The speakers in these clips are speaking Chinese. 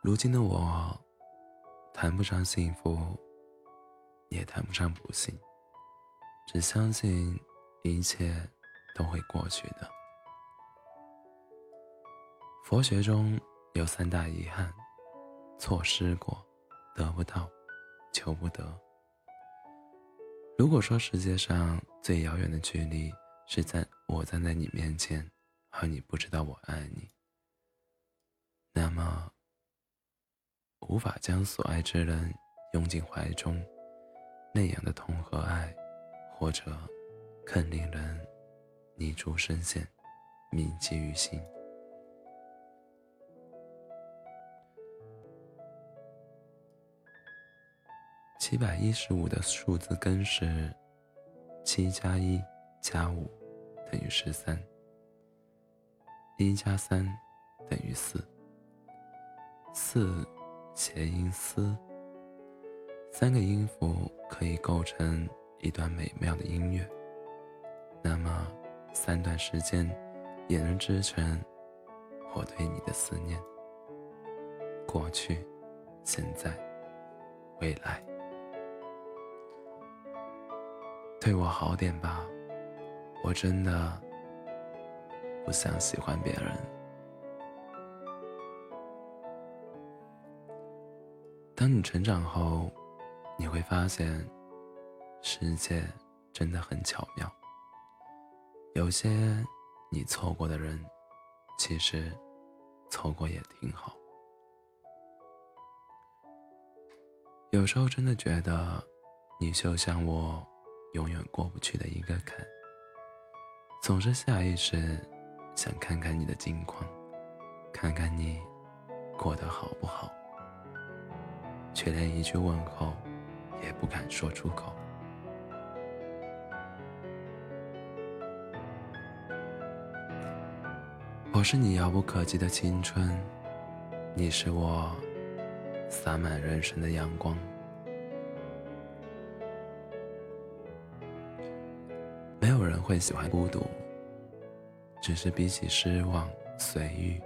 如今的我，谈不上幸福，也谈不上不幸，只相信一切都会过去的。佛学中有三大遗憾：错失过，得不到，求不得。如果说世界上最遥远的距离是在我站在你面前，而你不知道我爱你，那么无法将所爱之人拥进怀中，那样的痛和爱，或者更令人泥足深陷，铭记于心。七百一十五的数字根是七加一加五等于十三，一加三等于四，四谐音思，三个音符可以构成一段美妙的音乐。那么，三段时间也能织成我对你的思念。过去、现在、未来。对我好点吧，我真的不想喜欢别人。当你成长后，你会发现，世界真的很巧妙。有些你错过的人，其实错过也挺好。有时候真的觉得，你就像我。永远过不去的一个坎，总是下意识想看看你的近况，看看你过得好不好，却连一句问候也不敢说出口。我是你遥不可及的青春，你是我洒满人生的阳光。没有人会喜欢孤独，只是比起失望、随遇，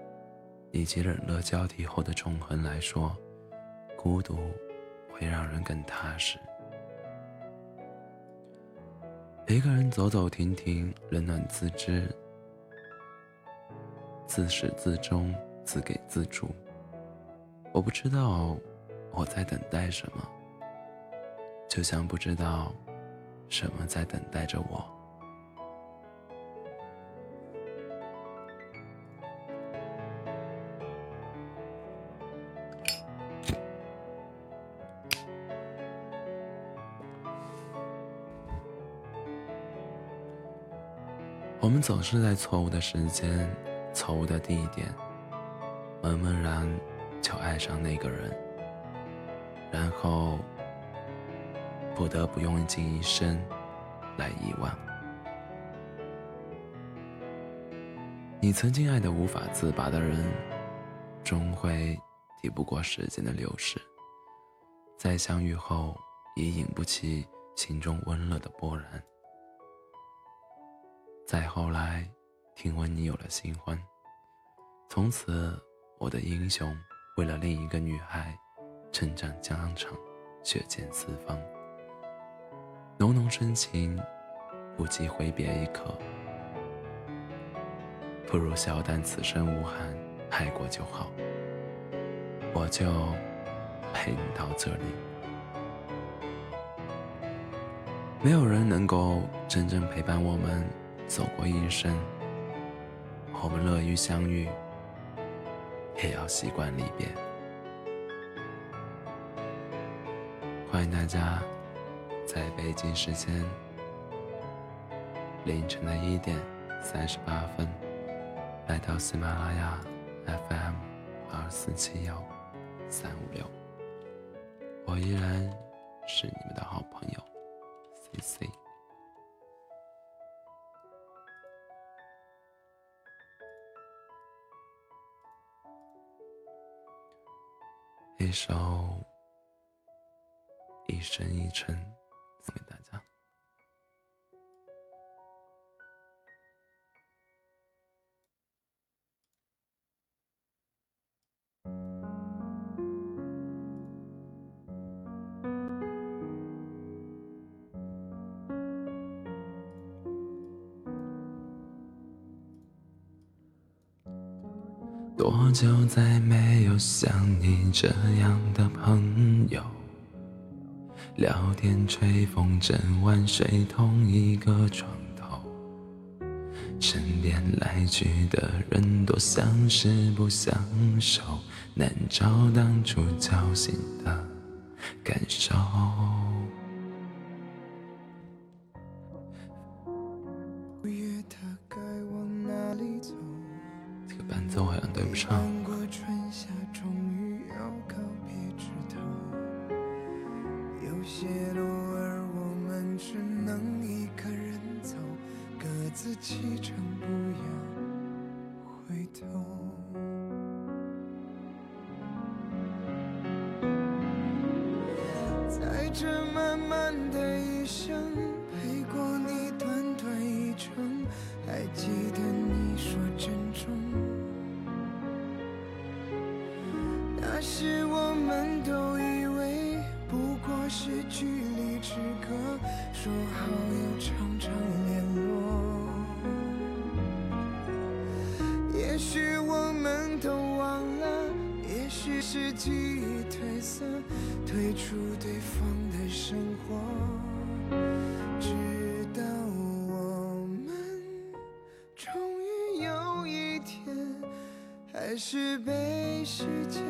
以及冷热交替后的纵横来说，孤独会让人更踏实。一个人走走停停，冷暖自知，自始自终，自给自足。我不知道我在等待什么，就像不知道什么在等待着我。我们总是在错误的时间、错误的地点，茫茫然就爱上那个人，然后不得不用尽一生来遗忘。你曾经爱得无法自拔的人，终会抵不过时间的流逝，在相遇后也引不起心中温热的波澜。再后来，听闻你有了新欢，从此我的英雄为了另一个女孩，征战疆场，血溅四方。浓浓深情，不及挥别一刻，不如笑淡此生无憾，爱过就好。我就陪你到这里，没有人能够真正陪伴我们。走过一生，我们乐于相遇，也要习惯离别。欢迎大家在北京时间凌晨的一点三十八分来到喜马拉雅 FM 二四七幺三五六，我依然是你们的好朋友 C C。一首《一生一程》送给大家。多久再没有像你这样的朋友？聊天、吹风筝、晚睡，同一个床头。身边来去的人多，相识不相守，难找当初交心的感受。这漫漫的一生，陪过你短短一程，还记得你说珍重。那时我们都以为不过是距离之隔，说好要常常联络。也许我们都，是记忆褪色，退出对方的生活，直到我们终于有一天，还是被时间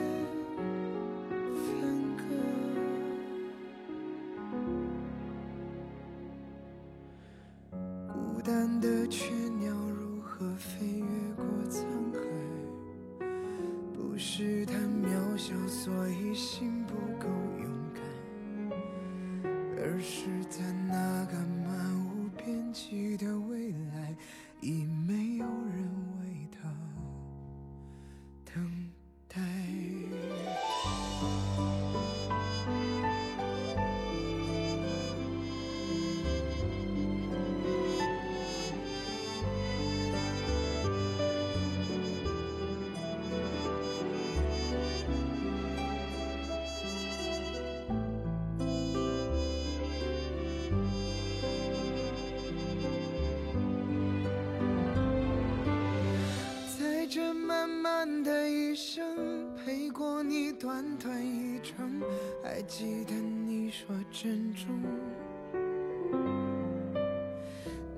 短短一程，还记得你说珍重。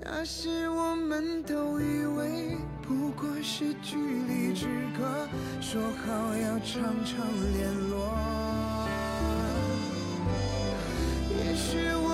那时我们都以为不过是距离之隔，说好要常常联络。也许我